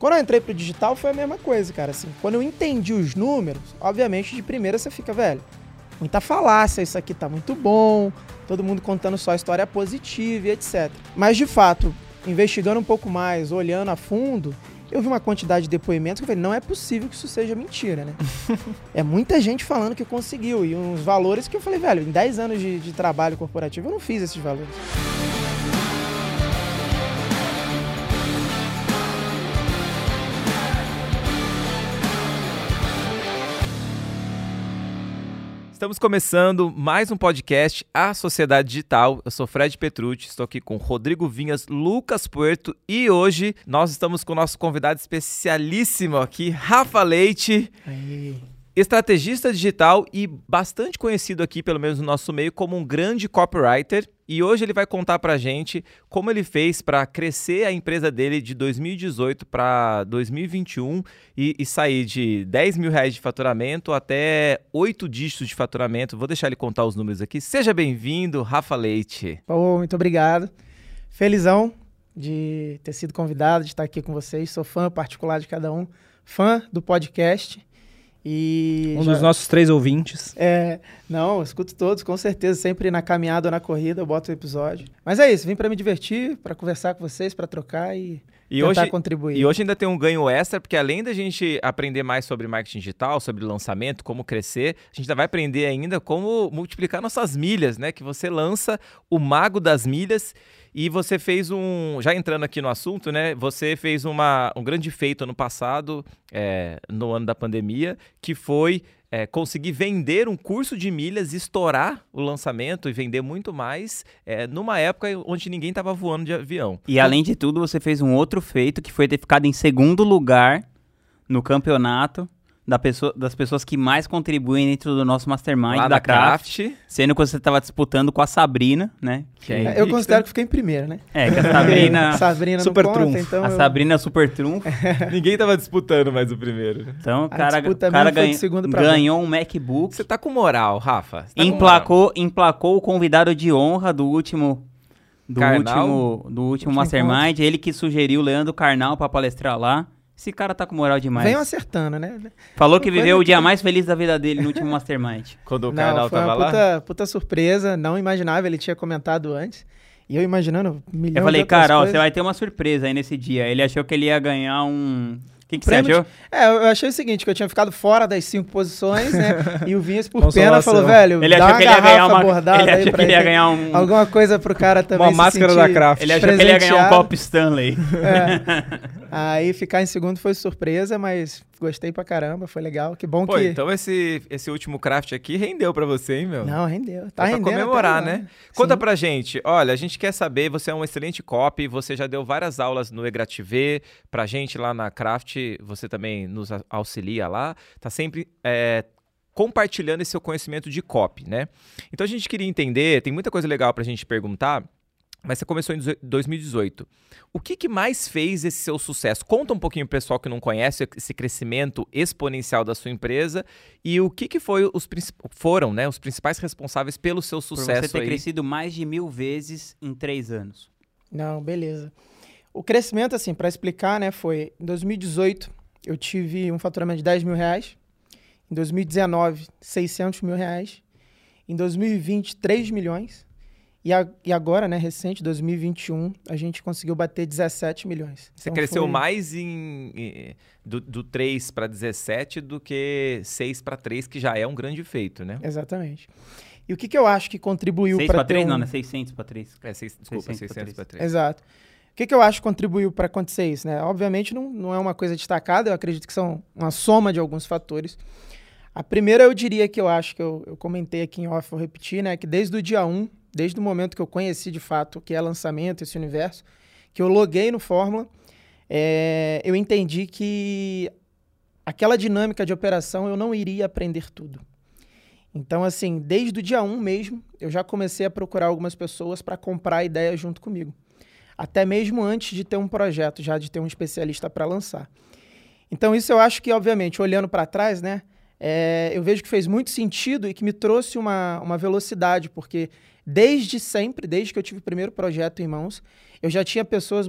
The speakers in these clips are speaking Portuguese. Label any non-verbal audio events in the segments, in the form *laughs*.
Quando eu entrei pro digital foi a mesma coisa, cara. Assim, quando eu entendi os números, obviamente de primeira você fica, velho, muita falácia, isso aqui tá muito bom, todo mundo contando só história positiva e etc. Mas de fato, investigando um pouco mais, olhando a fundo, eu vi uma quantidade de depoimentos que eu falei, não é possível que isso seja mentira, né? *laughs* é muita gente falando que conseguiu. E uns valores que eu falei, velho, em 10 anos de, de trabalho corporativo eu não fiz esses valores. Estamos começando mais um podcast, A Sociedade Digital. Eu sou Fred Petrucci, estou aqui com Rodrigo Vinhas, Lucas Puerto e hoje nós estamos com o nosso convidado especialíssimo aqui, Rafa Leite. Aí. Estrategista digital e bastante conhecido aqui, pelo menos no nosso meio, como um grande copywriter. E hoje ele vai contar para gente como ele fez para crescer a empresa dele de 2018 para 2021 e, e, sair de 10 mil reais de faturamento até 8 dígitos de faturamento. Vou deixar ele contar os números aqui. Seja bem-vindo, Rafa Leite. Oh, muito obrigado. Felizão de ter sido convidado, de estar aqui com vocês. Sou fã particular de cada um, fã do podcast. E um já... dos nossos três ouvintes. É, não, eu escuto todos, com certeza. Sempre na caminhada ou na corrida eu boto o episódio. Mas é isso, vim para me divertir, para conversar com vocês, para trocar e, e tentar hoje, contribuir. E hoje ainda tem um ganho extra, porque além da gente aprender mais sobre marketing digital, sobre lançamento, como crescer, a gente ainda vai aprender ainda como multiplicar nossas milhas, né? Que você lança o Mago das Milhas e você fez um. Já entrando aqui no assunto, né? Você fez uma, um grande feito ano passado, é, no ano da pandemia, que foi é, conseguir vender um curso de milhas, estourar o lançamento e vender muito mais é, numa época onde ninguém estava voando de avião. E além de tudo, você fez um outro feito que foi ter ficado em segundo lugar no campeonato da pessoa, das pessoas que mais contribuem dentro do nosso mastermind Lá da Craft. Craft. Sendo que você estava disputando com a Sabrina, né? É, eu considero que fiquei em primeiro, né? É, que a Sabrina. *laughs* Sabrina super conta, trunfo. Então a eu... Sabrina é super trunfo. *laughs* Ninguém estava disputando mais o primeiro. Então o cara, cara ganha, ganhou um MacBook. Você tá com moral, Rafa. Tá emplacou, moral. emplacou o convidado de honra do último do Carnal, último do último Mastermind, ele que sugeriu o Leandro Carnal para palestrar lá. Esse cara tá com moral demais. Vem acertando, né? Falou que viveu o dia mais feliz da vida dele no último Mastermind. *laughs* Quando o canal tava lá? Puta, puta surpresa, não imaginava, ele tinha comentado antes. E eu imaginando milhões Eu falei, cara, ó, você vai ter uma surpresa aí nesse dia. Ele achou que ele ia ganhar um que, que você achou? De... É, eu achei o seguinte, que eu tinha ficado fora das cinco posições, né? *laughs* e o Vinhas, por pena, falou, velho, ele achou que ele ia ganhar uma *laughs* bordada ele achou que ele ia ganhar um... Alguma coisa pro cara também Uma máscara da Craft. Ele achou que ele ia ganhar um Pop Stanley. É. Aí ficar em segundo foi surpresa, mas gostei pra caramba, foi legal. Que bom Pô, que. Então esse, esse último craft aqui rendeu pra você, hein, meu? Não, rendeu. Tá é rendendo. Pra comemorar, né? Conta pra gente. Olha, a gente quer saber, você é um excelente copy, você já deu várias aulas no Egrative, pra gente lá na Craft, você também nos auxilia lá. Tá sempre. É, compartilhando esse seu conhecimento de copy, né? Então a gente queria entender, tem muita coisa legal pra gente perguntar, mas você começou em 2018. O que, que, mais fez esse seu sucesso? Conta um pouquinho pro pessoal que não conhece esse crescimento exponencial da sua empresa e o que, que foi os, foram né, os principais responsáveis pelo seu sucesso. Por você ter aí. crescido mais de mil vezes em três anos. Não, beleza. O crescimento, assim, para explicar, né, foi em 2018 eu tive um faturamento de 10 mil reais, em 2019 600 mil reais, em 2020 3 milhões e, a, e agora, né, recente, 2021, a gente conseguiu bater 17 milhões. Você então cresceu foi... mais em, em, do, do 3 para 17 do que 6 para 3, que já é um grande feito, né? Exatamente. E o que, que eu acho que contribuiu para 6 para 3? Um... Não, não é 600 para 3. É, seis, desculpa, 600, para 3. Exato. O que, que eu acho que contribuiu para acontecer isso? Né? Obviamente não, não é uma coisa destacada, eu acredito que são uma soma de alguns fatores. A primeira eu diria que eu acho que eu, eu comentei aqui em off, vou repetir, né? Que desde o dia 1 desde o momento que eu conheci de fato o que é lançamento, esse universo, que eu loguei no Fórmula, é, eu entendi que aquela dinâmica de operação eu não iria aprender tudo. Então, assim, desde o dia 1 mesmo, eu já comecei a procurar algumas pessoas para comprar a ideia junto comigo. Até mesmo antes de ter um projeto, já de ter um especialista para lançar. Então, isso eu acho que, obviamente, olhando para trás, né, é, eu vejo que fez muito sentido e que me trouxe uma, uma velocidade, porque desde sempre, desde que eu tive o primeiro projeto em mãos, eu já tinha pessoas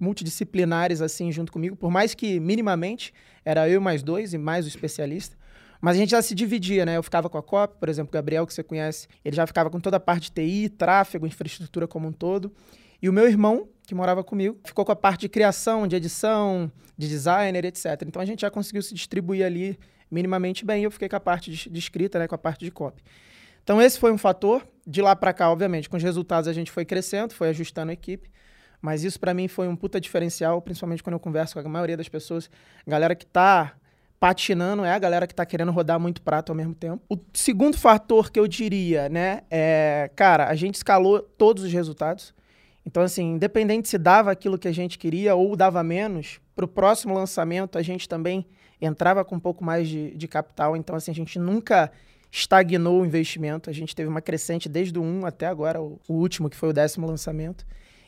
multidisciplinares assim junto comigo, por mais que minimamente era eu mais dois e mais o especialista. Mas a gente já se dividia, né? Eu ficava com a COP, por exemplo, o Gabriel, que você conhece, ele já ficava com toda a parte de TI, tráfego, infraestrutura como um todo. E o meu irmão, que morava comigo, ficou com a parte de criação, de edição, de designer, etc. Então a gente já conseguiu se distribuir ali minimamente bem. Eu fiquei com a parte de, de escrita, né? Com a parte de copy. Então esse foi um fator. De lá para cá, obviamente, com os resultados a gente foi crescendo, foi ajustando a equipe. Mas isso para mim foi um puta diferencial, principalmente quando eu converso com a maioria das pessoas. A galera que tá patinando é a galera que tá querendo rodar muito prato ao mesmo tempo. O segundo fator que eu diria, né, é, cara, a gente escalou todos os resultados. Então, assim, independente se dava aquilo que a gente queria ou dava menos, para o próximo lançamento a gente também entrava com um pouco mais de, de capital. Então, assim, a gente nunca estagnou o investimento. A gente teve uma crescente desde o 1 até agora, o, último, que foi o décimo lançamento.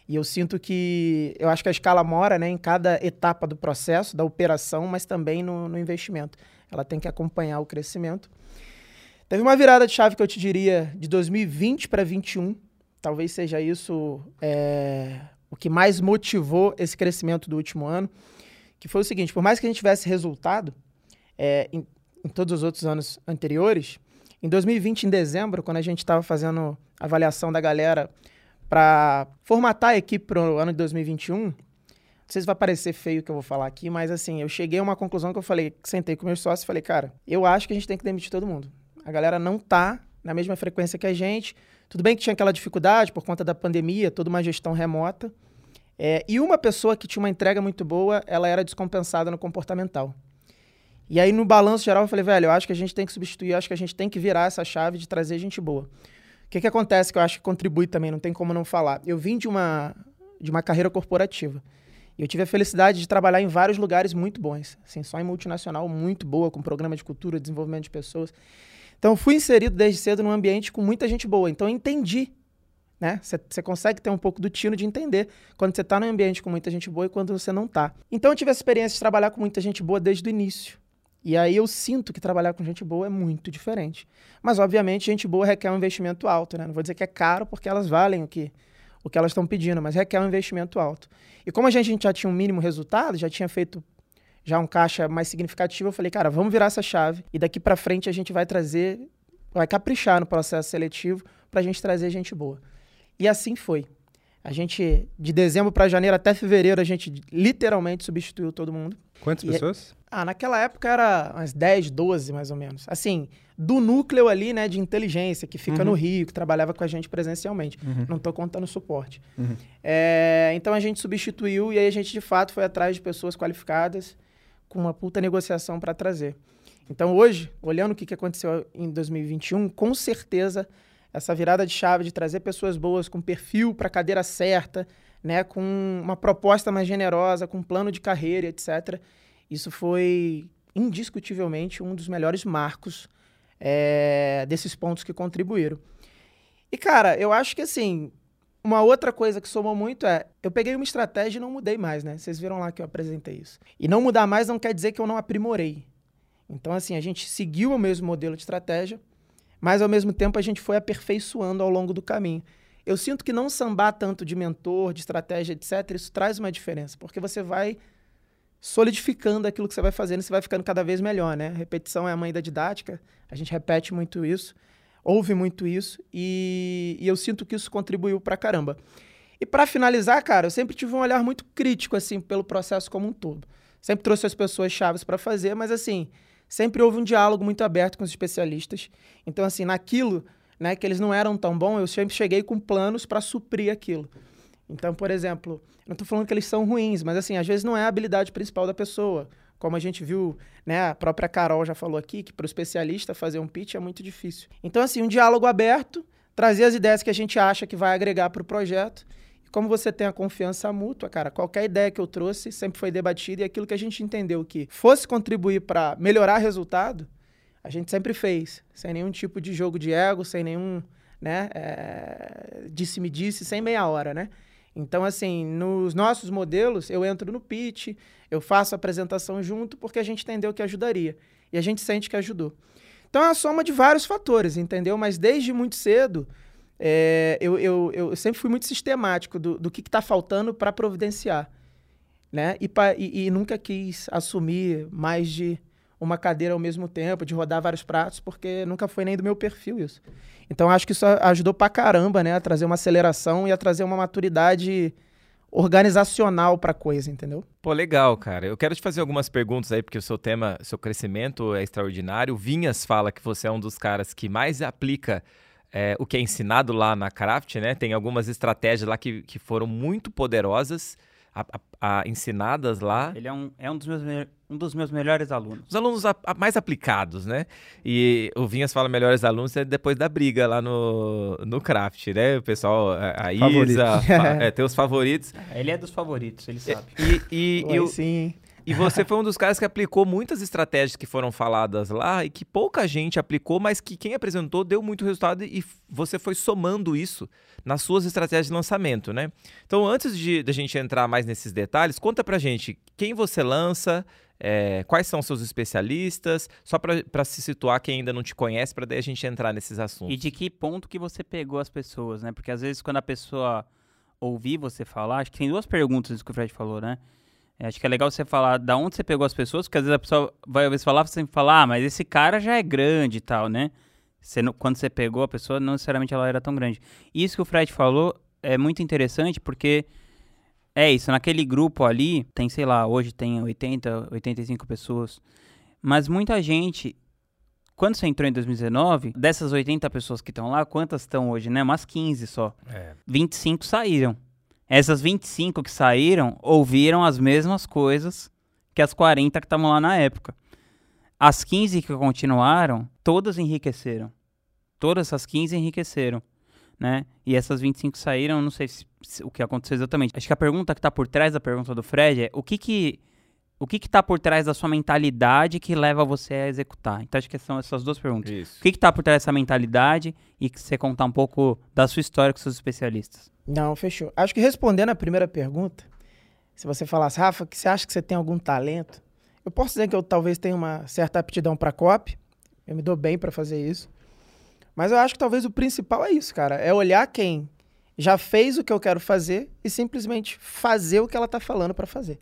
E eu sinto que eu acho que a escala mora né, em cada etapa do processo, da operação, mas também no, no investimento. Ela tem que acompanhar o crescimento. Teve uma virada de chave que eu te diria de 2020 para 2021. Talvez seja isso é, o que mais motivou esse crescimento do último ano. Que foi o seguinte: por mais que a gente tivesse resultado é, em, em todos os outros anos anteriores, em 2020, em dezembro, quando a gente estava fazendo avaliação da galera para formatar a equipe para o ano de 2021, não sei se vai parecer feio o que eu vou falar aqui, mas assim, eu cheguei a uma conclusão que eu falei, sentei com meus sócios e falei, cara, eu acho que a gente tem que demitir todo mundo. A galera não tá na mesma frequência que a gente. Tudo bem que tinha aquela dificuldade por conta da pandemia, toda uma gestão remota. É, e uma pessoa que tinha uma entrega muito boa, ela era descompensada no comportamental. E aí, no balanço geral, eu falei, velho, eu acho que a gente tem que substituir, eu acho que a gente tem que virar essa chave de trazer gente boa que, que acontece que eu acho que contribui também, não tem como não falar? Eu vim de uma, de uma carreira corporativa. E eu tive a felicidade de trabalhar em vários lugares muito bons. Assim, só em multinacional muito boa, com programa de cultura, desenvolvimento de pessoas. Então, fui inserido desde cedo num ambiente com muita gente boa. Então, eu entendi. Você né? consegue ter um pouco do tino de entender quando você está num ambiente com muita gente boa e quando você não está. Então, eu tive a experiência de trabalhar com muita gente boa desde o início. E aí eu sinto que trabalhar com gente boa é muito diferente. Mas, obviamente, gente boa requer um investimento alto, né? Não vou dizer que é caro, porque elas valem o que, o que elas estão pedindo, mas requer um investimento alto. E como a gente, a gente já tinha um mínimo resultado, já tinha feito já um caixa mais significativo, eu falei, cara, vamos virar essa chave e daqui para frente a gente vai trazer, vai caprichar no processo seletivo para a gente trazer gente boa. E assim foi. A gente, de dezembro para janeiro até fevereiro, a gente literalmente substituiu todo mundo. Quantas e, pessoas? Ah, naquela época era umas 10, 12 mais ou menos. Assim, do núcleo ali, né, de inteligência, que fica uhum. no Rio, que trabalhava com a gente presencialmente. Uhum. Não estou contando suporte. Uhum. É, então a gente substituiu e aí a gente de fato foi atrás de pessoas qualificadas com uma puta negociação para trazer. Então hoje, olhando o que, que aconteceu em 2021, com certeza essa virada de chave de trazer pessoas boas com perfil para a cadeira certa, né, com uma proposta mais generosa, com plano de carreira, etc isso foi indiscutivelmente um dos melhores marcos é, desses pontos que contribuíram. E, cara, eu acho que assim, uma outra coisa que somou muito é, eu peguei uma estratégia e não mudei mais, né? Vocês viram lá que eu apresentei isso. E não mudar mais não quer dizer que eu não aprimorei. Então, assim, a gente seguiu o mesmo modelo de estratégia, mas ao mesmo tempo a gente foi aperfeiçoando ao longo do caminho. Eu sinto que não sambar tanto de mentor, de estratégia, etc., isso traz uma diferença, porque você vai solidificando aquilo que você vai fazendo, você vai ficando cada vez melhor, né? Repetição é a mãe da didática, a gente repete muito isso, ouve muito isso, e, e eu sinto que isso contribuiu pra caramba. E para finalizar, cara, eu sempre tive um olhar muito crítico, assim, pelo processo como um todo. Sempre trouxe as pessoas chaves para fazer, mas, assim, sempre houve um diálogo muito aberto com os especialistas. Então, assim, naquilo né, que eles não eram tão bons, eu sempre cheguei com planos para suprir aquilo. Então, por exemplo, não estou falando que eles são ruins, mas assim, às vezes não é a habilidade principal da pessoa. Como a gente viu, né, a própria Carol já falou aqui, que para o especialista fazer um pitch é muito difícil. Então, assim, um diálogo aberto, trazer as ideias que a gente acha que vai agregar para o projeto. Como você tem a confiança mútua, cara, qualquer ideia que eu trouxe sempre foi debatida e aquilo que a gente entendeu que fosse contribuir para melhorar resultado, a gente sempre fez, sem nenhum tipo de jogo de ego, sem nenhum, né, é, disse-me-disse, sem meia hora, né? Então, assim, nos nossos modelos, eu entro no pitch, eu faço a apresentação junto, porque a gente entendeu que ajudaria. E a gente sente que ajudou. Então, é a soma de vários fatores, entendeu? Mas desde muito cedo, é, eu, eu, eu sempre fui muito sistemático do, do que está faltando para providenciar. Né? E, pra, e, e, nunca quis assumir mais de uma cadeira ao mesmo tempo, de rodar vários pratos, porque nunca foi nem do meu perfil isso. Então acho que isso ajudou pra caramba, né? A trazer uma aceleração e a trazer uma maturidade organizacional para coisa, entendeu? Pô, legal, cara. Eu quero te fazer algumas perguntas aí, porque o seu tema, seu crescimento é extraordinário. Vinhas fala que você é um dos caras que mais aplica é, o que é ensinado lá na Craft, né? Tem algumas estratégias lá que, que foram muito poderosas, a, a, a ensinadas lá. Ele é um, é um dos meus um dos meus melhores alunos. Os alunos a, a mais aplicados, né? E o Vinhas fala melhores alunos é depois da briga lá no, no craft, né? O pessoal, a, a Isa, é, tem os favoritos. Ele é dos favoritos, ele sabe. E, e, e, sim. E você foi um dos caras que aplicou muitas estratégias que foram faladas lá e que pouca gente aplicou, mas que quem apresentou deu muito resultado e você foi somando isso nas suas estratégias de lançamento, né? Então, antes de, de a gente entrar mais nesses detalhes, conta pra gente quem você lança, é, quais são seus especialistas, só para se situar quem ainda não te conhece, para daí a gente entrar nesses assuntos. E de que ponto que você pegou as pessoas, né? Porque às vezes quando a pessoa ouvir você falar, acho que tem duas perguntas que o Fred falou, né? É, acho que é legal você falar da onde você pegou as pessoas, porque às vezes a pessoa vai ouvir você falar, você falar, ah, mas esse cara já é grande e tal, né? Você, quando você pegou a pessoa, não necessariamente ela era tão grande. Isso que o Fred falou é muito interessante, porque é isso, naquele grupo ali, tem, sei lá, hoje tem 80, 85 pessoas. Mas muita gente, quando você entrou em 2019, dessas 80 pessoas que estão lá, quantas estão hoje, né? Umas 15 só. É. 25 saíram. Essas 25 que saíram ouviram as mesmas coisas que as 40 que estavam lá na época. As 15 que continuaram, todas enriqueceram. Todas as 15 enriqueceram né? E essas 25 saíram, não sei se, se, o que aconteceu exatamente. Acho que a pergunta que está por trás da pergunta do Fred é o que que o que está por trás da sua mentalidade que leva você a executar? Então acho que são essas duas perguntas. Isso. O que está por trás dessa mentalidade e que você contar um pouco da sua história com seus especialistas? Não, fechou. Acho que respondendo a primeira pergunta, se você falasse, Rafa, que você acha que você tem algum talento? Eu posso dizer que eu talvez tenha uma certa aptidão para copy. Eu me dou bem para fazer isso. Mas eu acho que talvez o principal é isso, cara. É olhar quem já fez o que eu quero fazer e simplesmente fazer o que ela tá falando para fazer.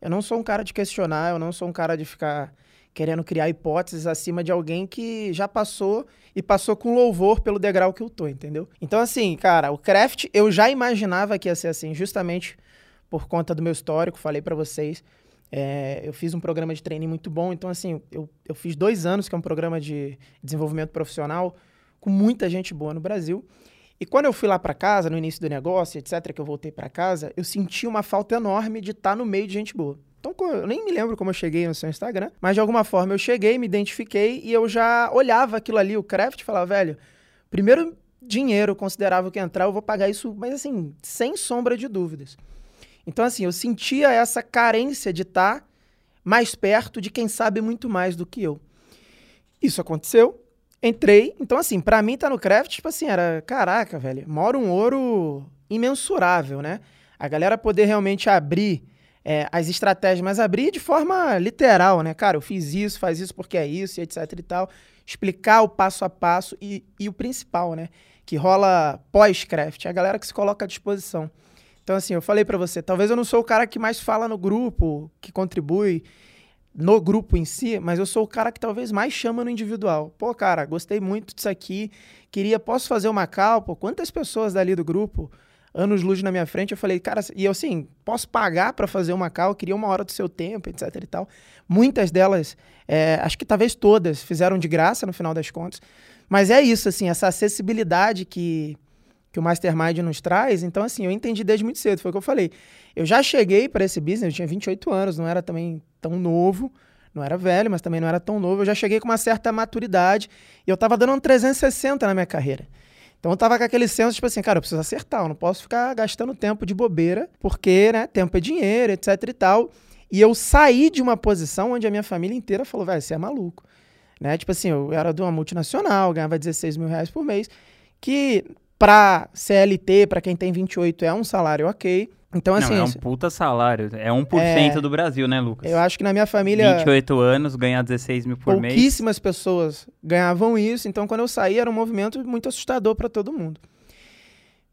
Eu não sou um cara de questionar, eu não sou um cara de ficar querendo criar hipóteses acima de alguém que já passou e passou com louvor pelo degrau que eu tô, entendeu? Então, assim, cara, o craft eu já imaginava que ia ser assim, justamente por conta do meu histórico, falei para vocês. É, eu fiz um programa de treino muito bom, então, assim, eu, eu fiz dois anos, que é um programa de desenvolvimento profissional com muita gente boa no Brasil. E quando eu fui lá para casa, no início do negócio, etc., que eu voltei para casa, eu senti uma falta enorme de estar tá no meio de gente boa. Então, eu nem me lembro como eu cheguei no seu Instagram, mas de alguma forma eu cheguei, me identifiquei e eu já olhava aquilo ali, o craft, e falava, velho, primeiro dinheiro considerável que entrar, eu vou pagar isso, mas assim, sem sombra de dúvidas. Então, assim, eu sentia essa carência de estar tá mais perto de quem sabe muito mais do que eu. Isso aconteceu, Entrei, então assim, para mim tá no craft, tipo assim, era, caraca, velho, mora um ouro imensurável, né? A galera poder realmente abrir é, as estratégias, mas abrir de forma literal, né? Cara, eu fiz isso, faz isso porque é isso, etc e tal. Explicar o passo a passo e, e o principal, né? Que rola pós-craft, é a galera que se coloca à disposição. Então, assim, eu falei para você, talvez eu não sou o cara que mais fala no grupo, que contribui, no grupo em si, mas eu sou o cara que talvez mais chama no individual. Pô, cara, gostei muito disso aqui, queria, posso fazer uma cal? Pô, quantas pessoas dali do grupo, anos luz na minha frente, eu falei, cara, e eu assim, posso pagar para fazer uma cal? Queria uma hora do seu tempo, etc e tal. Muitas delas, é, acho que talvez todas, fizeram de graça no final das contas. Mas é isso, assim, essa acessibilidade que, que o Mastermind nos traz. Então, assim, eu entendi desde muito cedo, foi o que eu falei. Eu já cheguei para esse business, eu tinha 28 anos, não era também tão novo, não era velho, mas também não era tão novo. Eu já cheguei com uma certa maturidade e eu tava dando um 360 na minha carreira. Então eu tava com aquele senso, tipo assim, cara, eu preciso acertar, eu não posso ficar gastando tempo de bobeira, porque, né, tempo é dinheiro, etc e tal. E eu saí de uma posição onde a minha família inteira falou, velho, você é maluco. Né? Tipo assim, eu era de uma multinacional, ganhava 16 mil reais por mês, que para CLT, para quem tem 28, é um salário ok. Então, assim. Não, é um puta salário. É 1% é, do Brasil, né, Lucas? Eu acho que na minha família. 28 anos, ganhar 16 mil por mês. Pouquíssimas pessoas ganhavam isso. Então, quando eu saí, era um movimento muito assustador para todo mundo.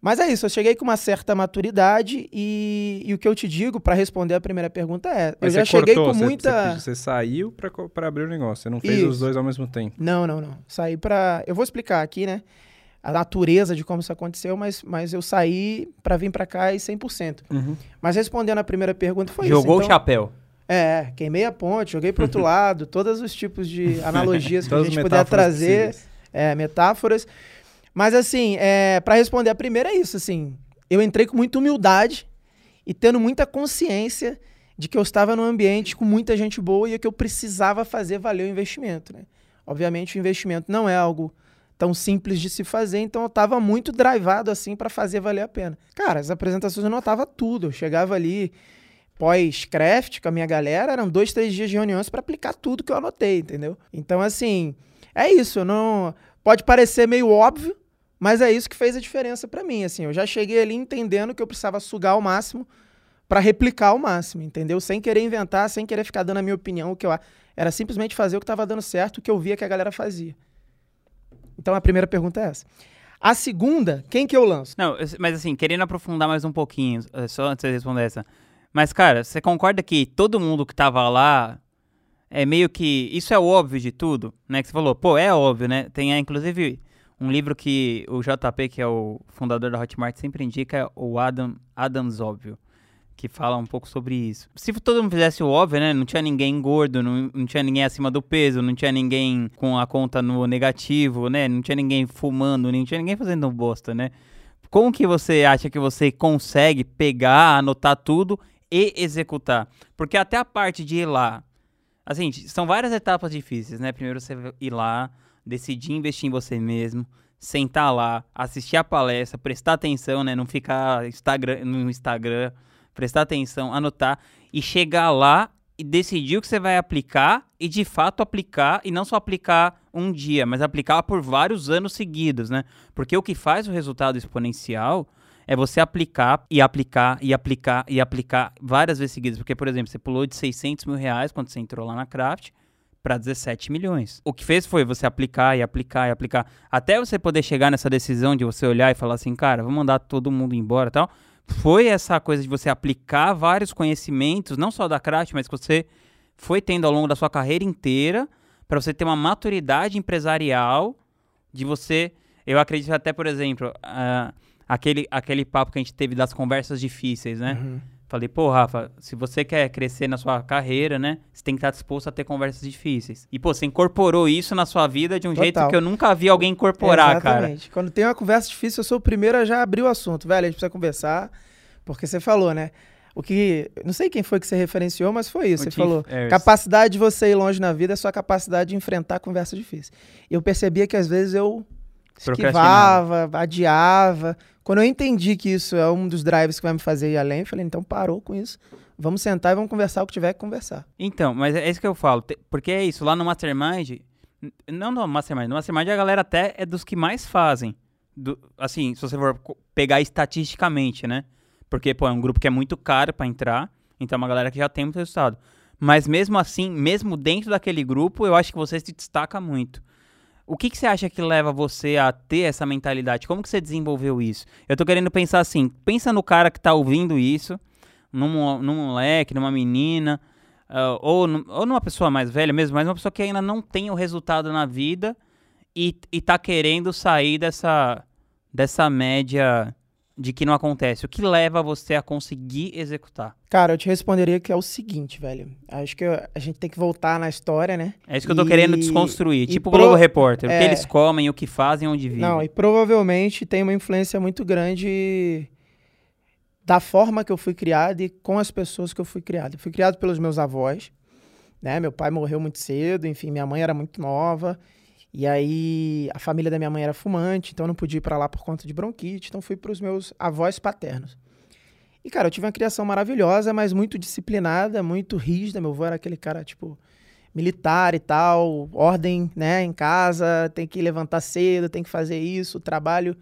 Mas é isso, eu cheguei com uma certa maturidade e, e o que eu te digo para responder a primeira pergunta é: Mas eu já cheguei com muita. Você, você saiu para abrir o negócio, você não fez isso. os dois ao mesmo tempo. Não, não, não. Saí para. Eu vou explicar aqui, né? A natureza de como isso aconteceu, mas, mas eu saí para vir para cá e 100%. Uhum. Mas respondendo a primeira pergunta foi Jogou isso. Jogou então, o chapéu. É, queimei a ponte, joguei para outro *laughs* lado, todos os tipos de *laughs* analogias que a gente puder trazer, é, metáforas. Mas assim, é, para responder a primeira é isso, assim, eu entrei com muita humildade e tendo muita consciência de que eu estava num ambiente com muita gente boa e que eu precisava fazer valer o investimento, né? Obviamente o investimento não é algo tão simples de se fazer, então eu estava muito drivado assim para fazer valer a pena. Cara, as apresentações eu notava tudo, eu chegava ali pós-craft com a minha galera, eram dois, três dias de reuniões para aplicar tudo que eu anotei, entendeu? Então assim, é isso, não pode parecer meio óbvio, mas é isso que fez a diferença para mim, assim. Eu já cheguei ali entendendo que eu precisava sugar ao máximo para replicar ao máximo, entendeu? Sem querer inventar, sem querer ficar dando a minha opinião, o que eu era simplesmente fazer o que estava dando certo, o que eu via que a galera fazia. Então a primeira pergunta é essa. A segunda, quem que eu lanço? Não, mas assim, querendo aprofundar mais um pouquinho, eh, só antes de responder essa. Mas, cara, você concorda que todo mundo que tava lá é meio que. Isso é óbvio de tudo, né? Que você falou, pô, é óbvio, né? Tem, inclusive, um livro que o JP, que é o fundador da Hotmart, sempre indica é o Adam, Adams Óbvio, que fala um pouco sobre isso. Se todo mundo fizesse o óbvio, né? Não tinha ninguém gordo, não, não tinha ninguém acima do peso, não tinha ninguém com a conta no negativo, né? Não tinha ninguém fumando, não tinha ninguém fazendo bosta, né? Como que você acha que você consegue pegar, anotar tudo e executar? Porque até a parte de ir lá, assim, são várias etapas difíceis, né? Primeiro você ir lá, decidir investir em você mesmo, sentar lá, assistir a palestra, prestar atenção, né? Não ficar Instagram, no Instagram, prestar atenção, anotar e chegar lá e decidir o que você vai aplicar e de fato aplicar e não só aplicar um dia, mas aplicar por vários anos seguidos, né? Porque o que faz o resultado exponencial é você aplicar e aplicar e aplicar e aplicar várias vezes seguidas. Porque, por exemplo, você pulou de 600 mil reais quando você entrou lá na Craft para 17 milhões. O que fez foi você aplicar e aplicar e aplicar. Até você poder chegar nessa decisão de você olhar e falar assim, cara, vou mandar todo mundo embora tal. Foi essa coisa de você aplicar vários conhecimentos, não só da Craft, mas que você foi tendo ao longo da sua carreira inteira, para você ter uma maturidade empresarial de você. Eu acredito até, por exemplo, uh, aquele, aquele papo que a gente teve das conversas difíceis, né? Uhum. Falei, pô, Rafa, se você quer crescer na sua carreira, né? Você tem que estar disposto a ter conversas difíceis. E, pô, você incorporou isso na sua vida de um Total. jeito que eu nunca vi alguém incorporar, Exatamente. cara. Quando tem uma conversa difícil, eu sou o primeiro a já abrir o assunto. Velho, a gente precisa conversar, porque você falou, né? O que. Não sei quem foi que você referenciou, mas foi isso. O você falou. Harris. Capacidade de você ir longe na vida é sua capacidade de enfrentar conversa difícil. E eu percebia que às vezes eu esquivava, adiava. Quando eu entendi que isso é um dos drives que vai me fazer ir além, eu falei, então parou com isso. Vamos sentar e vamos conversar o que tiver que conversar. Então, mas é isso que eu falo. Porque é isso, lá no Mastermind, não no Mastermind, no Mastermind a galera até é dos que mais fazem. Do, assim, se você for pegar estatisticamente, né? Porque, pô, é um grupo que é muito caro para entrar, então é uma galera que já tem muito resultado. Mas mesmo assim, mesmo dentro daquele grupo, eu acho que você se destaca muito. O que, que você acha que leva você a ter essa mentalidade? Como que você desenvolveu isso? Eu tô querendo pensar assim, pensa no cara que tá ouvindo isso, num, num moleque, numa menina, uh, ou, ou numa pessoa mais velha mesmo, mas uma pessoa que ainda não tem o resultado na vida e, e tá querendo sair dessa, dessa média de que não acontece? O que leva você a conseguir executar? Cara, eu te responderia que é o seguinte, velho. Acho que a gente tem que voltar na história, né? É isso que e... eu tô querendo desconstruir. Tipo pro... o Globo Repórter. É... O que é. eles comem, o que fazem, onde vivem. Não, e provavelmente tem uma influência muito grande da forma que eu fui criado e com as pessoas que eu fui criado. Eu fui criado pelos meus avós, né? Meu pai morreu muito cedo, enfim, minha mãe era muito nova. E aí a família da minha mãe era fumante, então eu não podia ir para lá por conta de bronquite, então fui para os meus avós paternos. E cara, eu tive uma criação maravilhosa, mas muito disciplinada, muito rígida. Meu avô era aquele cara tipo militar e tal, ordem, né, em casa, tem que levantar cedo, tem que fazer isso, trabalho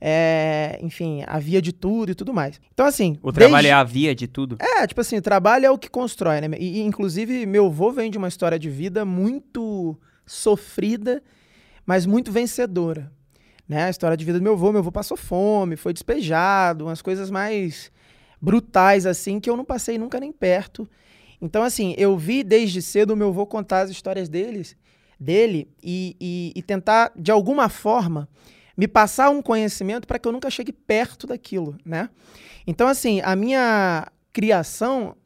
é, enfim, havia de tudo e tudo mais. Então, assim. O trabalho desde... é a via de tudo? É, tipo assim, o trabalho é o que constrói, né? E, inclusive, meu avô vem de uma história de vida muito sofrida, mas muito vencedora. né? A história de vida do meu avô. Meu avô passou fome, foi despejado, umas coisas mais brutais, assim, que eu não passei nunca nem perto. Então, assim, eu vi desde cedo o meu avô contar as histórias deles, dele e, e, e tentar, de alguma forma, me passar um conhecimento para que eu nunca chegue perto daquilo, né? Então, assim, a minha criação,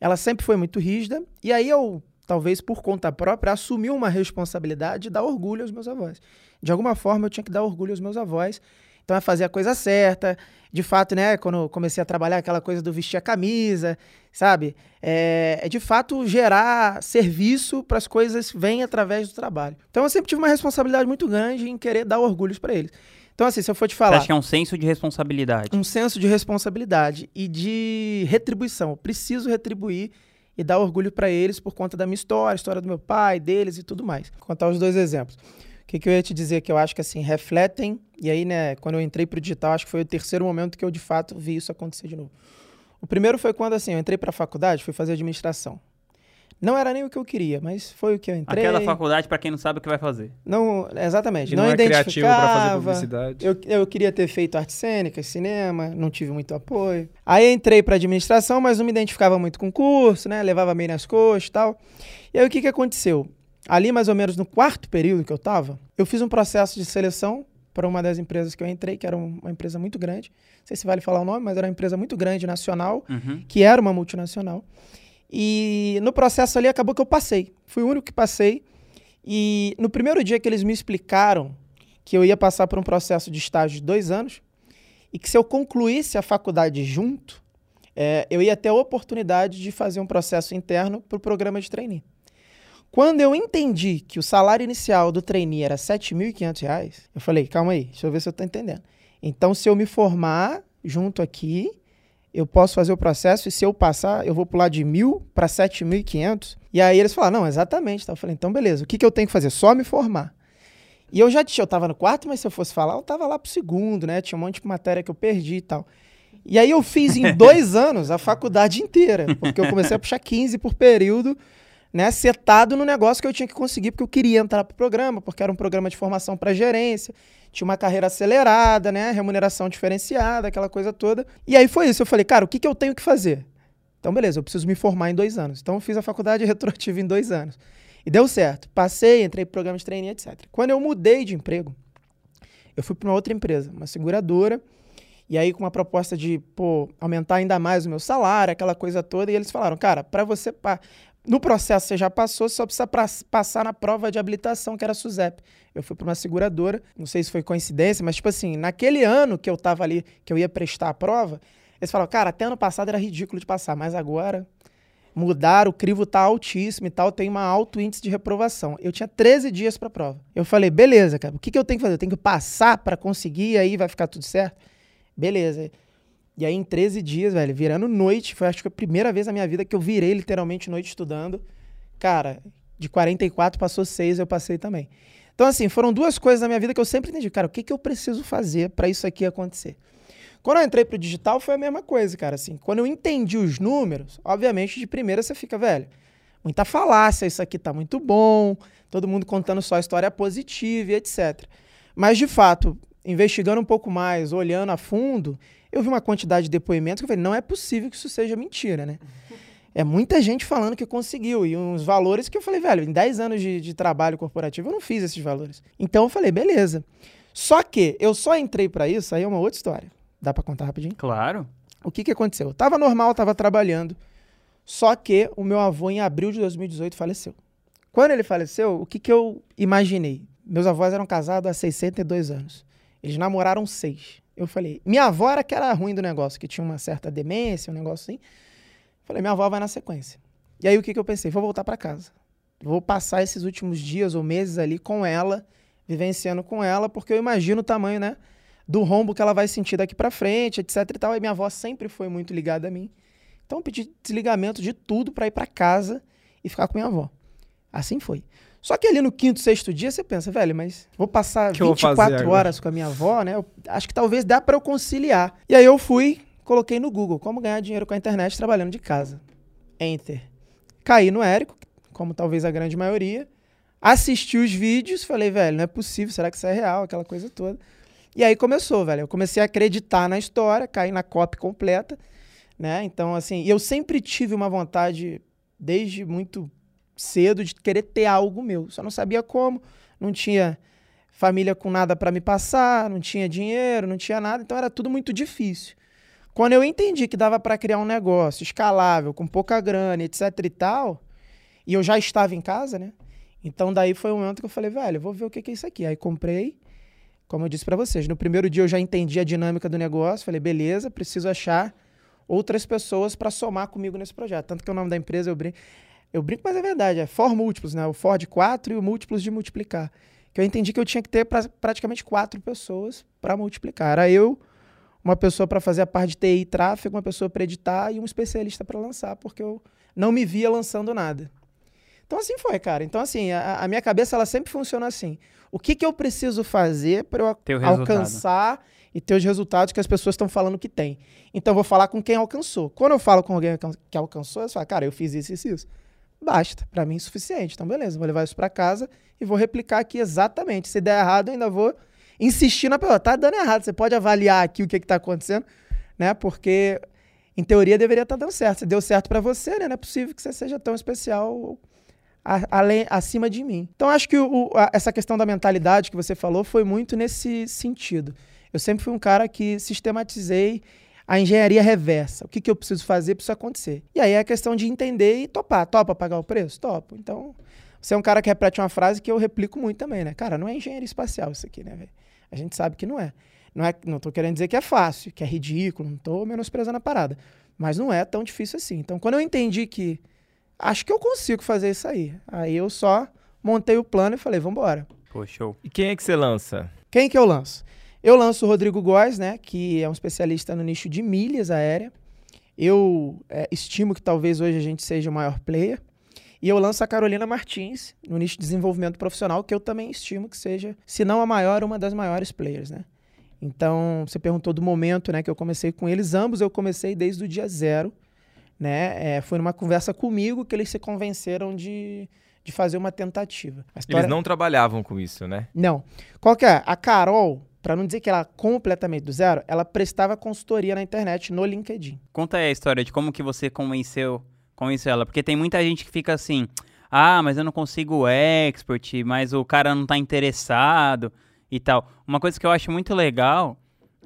ela sempre foi muito rígida, e aí eu, talvez por conta própria, assumi uma responsabilidade de dar orgulho aos meus avós. De alguma forma, eu tinha que dar orgulho aos meus avós, então é fazer a coisa certa. De fato, né, quando comecei a trabalhar aquela coisa do vestir a camisa, sabe? É, é de fato gerar serviço para as coisas vêm através do trabalho. Então eu sempre tive uma responsabilidade muito grande em querer dar orgulhos para eles. Então, assim, se eu for te falar. Você acha que é um senso de responsabilidade? Um senso de responsabilidade e de retribuição. Eu preciso retribuir e dar orgulho para eles por conta da minha história, história do meu pai, deles e tudo mais. Vou contar os dois exemplos. O que, que eu ia te dizer que eu acho que assim refletem, e aí, né, quando eu entrei para o digital, acho que foi o terceiro momento que eu de fato vi isso acontecer de novo. O primeiro foi quando assim, eu entrei para a faculdade, fui fazer administração. Não era nem o que eu queria, mas foi o que eu entrei. Aquela faculdade, para quem não sabe o que vai fazer. Não, exatamente. não, não é criativo para fazer publicidade. Eu, eu queria ter feito artes cênicas, cinema, não tive muito apoio. Aí entrei para administração, mas não me identificava muito com o curso, né? Levava meio nas costas e tal. E aí o que, que aconteceu? Ali, mais ou menos no quarto período que eu estava, eu fiz um processo de seleção para uma das empresas que eu entrei, que era uma empresa muito grande. Não sei se vale falar o nome, mas era uma empresa muito grande, nacional, uhum. que era uma multinacional. E no processo ali acabou que eu passei. Fui o único que passei. E no primeiro dia que eles me explicaram que eu ia passar por um processo de estágio de dois anos e que se eu concluísse a faculdade junto, é, eu ia ter a oportunidade de fazer um processo interno para o programa de trainee. Quando eu entendi que o salário inicial do trainee era R$ 7.500, eu falei, calma aí, deixa eu ver se eu estou entendendo. Então, se eu me formar junto aqui, eu posso fazer o processo e se eu passar, eu vou pular de mil para 7.500. E aí eles falaram, não, exatamente. Eu falei, então beleza, o que, que eu tenho que fazer? Só me formar. E eu já tinha, eu estava no quarto, mas se eu fosse falar, eu estava lá pro segundo, né? Tinha um monte de matéria que eu perdi e tal. E aí eu fiz em *laughs* dois anos a faculdade inteira, porque eu comecei a puxar 15 por período né, setado no negócio que eu tinha que conseguir, porque eu queria entrar para o programa, porque era um programa de formação para gerência, tinha uma carreira acelerada, né, remuneração diferenciada, aquela coisa toda. E aí foi isso, eu falei, cara, o que, que eu tenho que fazer? Então, beleza, eu preciso me formar em dois anos. Então, eu fiz a faculdade *laughs* retroativa em dois anos. E deu certo. Passei, entrei em programa de trainee, etc. Quando eu mudei de emprego, eu fui para uma outra empresa, uma seguradora, e aí com uma proposta de, pô, aumentar ainda mais o meu salário, aquela coisa toda, e eles falaram, cara, para você no processo você já passou, só precisa pra, passar na prova de habilitação, que era a SUSEP. Eu fui para uma seguradora, não sei se foi coincidência, mas tipo assim, naquele ano que eu tava ali, que eu ia prestar a prova, eles falaram, cara, até ano passado era ridículo de passar, mas agora mudaram, o crivo tá altíssimo e tal, tem um alto índice de reprovação. Eu tinha 13 dias para prova. Eu falei, beleza, cara, o que, que eu tenho que fazer? Eu tenho que passar para conseguir aí vai ficar tudo certo? Beleza. E aí, em 13 dias, velho, virando noite, foi acho que a primeira vez na minha vida que eu virei literalmente noite estudando. Cara, de 44 passou 6, eu passei também. Então, assim, foram duas coisas na minha vida que eu sempre entendi. Cara, o que, que eu preciso fazer para isso aqui acontecer? Quando eu entrei pro digital, foi a mesma coisa, cara. Assim, quando eu entendi os números, obviamente, de primeira você fica, velho, muita falácia, isso aqui tá muito bom, todo mundo contando só história positiva e etc. Mas, de fato, investigando um pouco mais, olhando a fundo, eu vi uma quantidade de depoimentos que eu falei, não é possível que isso seja mentira, né? É muita gente falando que conseguiu. E uns valores que eu falei, velho, em 10 anos de, de trabalho corporativo eu não fiz esses valores. Então eu falei, beleza. Só que eu só entrei para isso, aí é uma outra história. Dá para contar rapidinho? Claro. O que que aconteceu? Eu tava normal, tava trabalhando. Só que o meu avô, em abril de 2018, faleceu. Quando ele faleceu, o que que eu imaginei? Meus avós eram casados há 62 anos. Eles namoraram seis. Eu falei, minha avó era que era ruim do negócio, que tinha uma certa demência, um negócio assim. Falei, minha avó vai na sequência. E aí o que, que eu pensei? Vou voltar para casa. Vou passar esses últimos dias ou meses ali com ela, vivenciando com ela, porque eu imagino o tamanho, né? Do rombo que ela vai sentir daqui para frente, etc e tal. E minha avó sempre foi muito ligada a mim. Então eu pedi desligamento de tudo para ir para casa e ficar com minha avó. Assim foi. Só que ali no quinto, sexto dia, você pensa, velho, mas vou passar que 24 horas com a minha avó, né? Eu acho que talvez dá para eu conciliar. E aí eu fui, coloquei no Google como ganhar dinheiro com a internet trabalhando de casa. Enter. Caí no Érico, como talvez a grande maioria. Assisti os vídeos, falei, velho, não é possível, será que isso é real? Aquela coisa toda. E aí começou, velho. Eu comecei a acreditar na história, caí na copy completa, né? Então, assim, eu sempre tive uma vontade, desde muito cedo, de querer ter algo meu. Só não sabia como, não tinha família com nada para me passar, não tinha dinheiro, não tinha nada, então era tudo muito difícil. Quando eu entendi que dava para criar um negócio escalável, com pouca grana, etc e tal, e eu já estava em casa, né? Então daí foi o momento que eu falei, velho, vou ver o que é isso aqui. Aí comprei, como eu disse para vocês, no primeiro dia eu já entendi a dinâmica do negócio, falei, beleza, preciso achar outras pessoas para somar comigo nesse projeto. Tanto que o nome da empresa eu brinco, eu brinco, mas é verdade, é For Múltiplos, né? O For de 4 e o múltiplos de multiplicar. Que eu entendi que eu tinha que ter pra, praticamente quatro pessoas para multiplicar. Era eu, uma pessoa para fazer a parte de TI e tráfego, uma pessoa para editar e um especialista para lançar, porque eu não me via lançando nada. Então assim foi, cara. Então assim, a, a minha cabeça ela sempre funciona assim. O que, que eu preciso fazer para eu alcançar e ter os resultados que as pessoas estão falando que tem? Então eu vou falar com quem alcançou. Quando eu falo com alguém que alcançou, eu falo, cara, eu fiz isso e isso, isso. Basta, para mim é suficiente. Então beleza, vou levar isso para casa e vou replicar aqui exatamente. Se der errado, ainda vou insistir na pergunta. Tá dando errado. Você pode avaliar aqui o que está acontecendo, né? Porque, em teoria, deveria estar tá dando certo. Se deu certo para você, né? Não é possível que você seja tão especial além, acima de mim. Então, acho que o, a, essa questão da mentalidade que você falou foi muito nesse sentido. Eu sempre fui um cara que sistematizei a engenharia reversa. O que, que eu preciso fazer para isso acontecer? E aí é a questão de entender e topar. Topa pagar o preço? Topo. Então, você é um cara que repete uma frase que eu replico muito também, né? Cara, não é engenharia espacial isso aqui, né, velho? A gente sabe que não é. Não, é, não tô querendo dizer que é fácil, que é ridículo, não tô menosprezando a parada. Mas não é tão difícil assim. Então, quando eu entendi que acho que eu consigo fazer isso aí, aí eu só montei o plano e falei, vamos embora. Pô, show. E quem é que você lança? Quem que eu lanço? Eu lanço o Rodrigo Góes, né, que é um especialista no nicho de milhas aérea. Eu é, estimo que talvez hoje a gente seja o maior player. E eu lanço a Carolina Martins no nicho de desenvolvimento profissional, que eu também estimo que seja, se não a maior, uma das maiores players, né? Então, você perguntou do momento né, que eu comecei com eles. Ambos eu comecei desde o dia zero. Né? É, foi numa conversa comigo que eles se convenceram de, de fazer uma tentativa. História... Eles não trabalhavam com isso, né? Não. Qual que é? A Carol, para não dizer que ela completamente do zero, ela prestava consultoria na internet, no LinkedIn. Conta aí a história de como que você convenceu convencer ela. Porque tem muita gente que fica assim, ah, mas eu não consigo export, mas o cara não tá interessado e tal. Uma coisa que eu acho muito legal,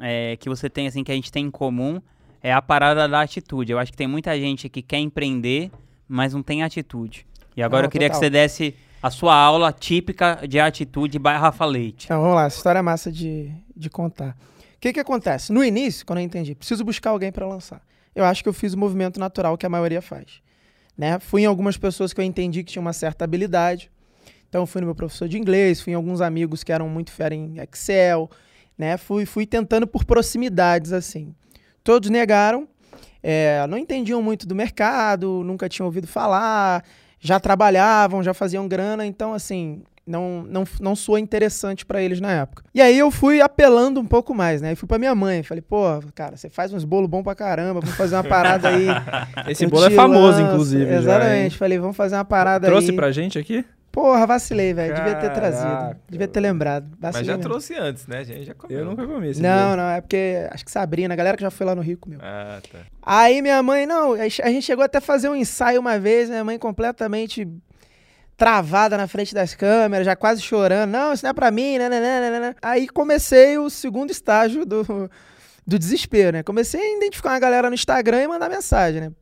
é, que você tem, assim, que a gente tem em comum, é a parada da atitude. Eu acho que tem muita gente que quer empreender, mas não tem atitude. E agora eu queria total. que você desse a sua aula típica de atitude by Rafa Leite. Então, vamos lá, história é massa de, de contar. O que que acontece? No início, quando eu entendi, preciso buscar alguém para lançar eu acho que eu fiz o movimento natural que a maioria faz. Né? Fui em algumas pessoas que eu entendi que tinham uma certa habilidade. Então, fui no meu professor de inglês, fui em alguns amigos que eram muito fera em Excel, né? Fui, fui tentando por proximidades, assim. Todos negaram, é, não entendiam muito do mercado, nunca tinham ouvido falar, já trabalhavam, já faziam grana, então, assim, não, não, não soa interessante para eles na época. E aí eu fui apelando um pouco mais, né? E fui pra minha mãe, falei, pô, cara, você faz uns bolos bons pra caramba, vamos fazer uma parada aí. *laughs* Esse bolo é famoso, inclusive. Exatamente, já, falei, vamos fazer uma parada Trouxe aí. Trouxe pra gente aqui? Porra, vacilei, velho. Devia ter trazido. Devia ter lembrado. Vacilei Mas já mesmo. trouxe antes, né? A gente já comeu. Eu nunca comi esse Não, bolo. não, é porque acho que Sabrina, a galera que já foi lá no Rio comeu. Ah, tá. Aí minha mãe, não, a gente chegou até a fazer um ensaio uma vez, minha mãe completamente travada na frente das câmeras, já quase chorando. Não, isso não é pra mim, né, né, né, né, né. Aí comecei o segundo estágio do, do desespero, né? Comecei a identificar uma galera no Instagram e mandar mensagem, né?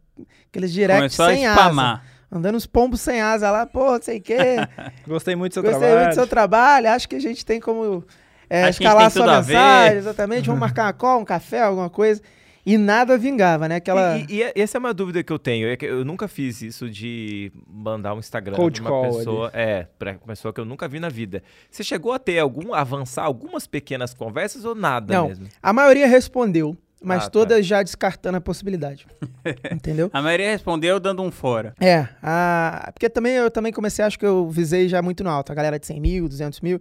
Aqueles directs sem asa. Andando uns pombos sem asa lá, pô, não sei o quê. *laughs* Gostei muito do seu Gostei trabalho. Gostei muito do seu trabalho. Acho que a gente tem como é, escalar sua mensagem, exatamente. Vamos *laughs* marcar uma call, um café, alguma coisa. E nada vingava, né? Aquela... E, e, e, essa é uma dúvida que eu tenho. É eu nunca fiz isso de mandar um Instagram Cold pra uma pessoa. Ali. É, pra uma pessoa que eu nunca vi na vida. Você chegou a ter algum, avançar algumas pequenas conversas ou nada Não, mesmo? A maioria respondeu. Mas ah, tá. todas já descartando a possibilidade. *laughs* Entendeu? A maioria respondeu dando um fora. É. A... Porque também eu também comecei, acho que eu visei já muito no alto. A galera de 100 mil, 200 mil.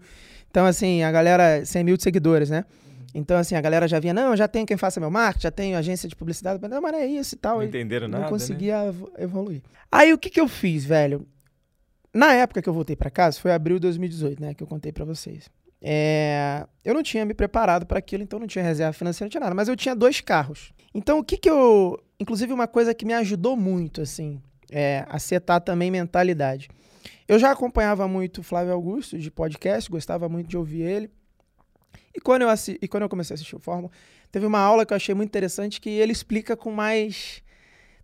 Então, assim, a galera, 100 mil de seguidores, né? Então, assim, a galera já vinha, não, já tenho quem faça meu marketing, já tenho agência de publicidade, mas não, mas é isso e tal. Não entenderam não nada, Não conseguia né? evoluir. Aí, o que que eu fiz, velho? Na época que eu voltei para casa, foi abril de 2018, né, que eu contei para vocês. É, eu não tinha me preparado para aquilo, então não tinha reserva financeira, não tinha nada. Mas eu tinha dois carros. Então, o que que eu. Inclusive, uma coisa que me ajudou muito, assim, é, a setar também mentalidade. Eu já acompanhava muito Flávio Augusto de podcast, gostava muito de ouvir ele. E quando eu, assi e quando eu comecei a assistir o Fórmula, teve uma aula que eu achei muito interessante que ele explica com mais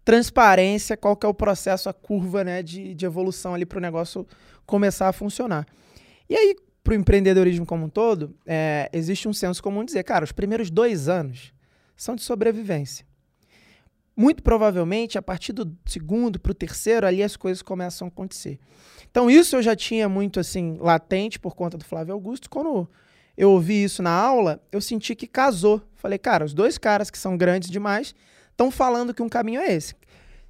transparência qual que é o processo, a curva né, de, de evolução ali para o negócio começar a funcionar. E aí, para o empreendedorismo como um todo, é, existe um senso comum dizer, cara, os primeiros dois anos são de sobrevivência. Muito provavelmente, a partir do segundo para o terceiro, ali as coisas começam a acontecer. Então, isso eu já tinha muito assim latente por conta do Flávio Augusto. Quando eu ouvi isso na aula, eu senti que casou. Falei, cara, os dois caras que são grandes demais estão falando que um caminho é esse.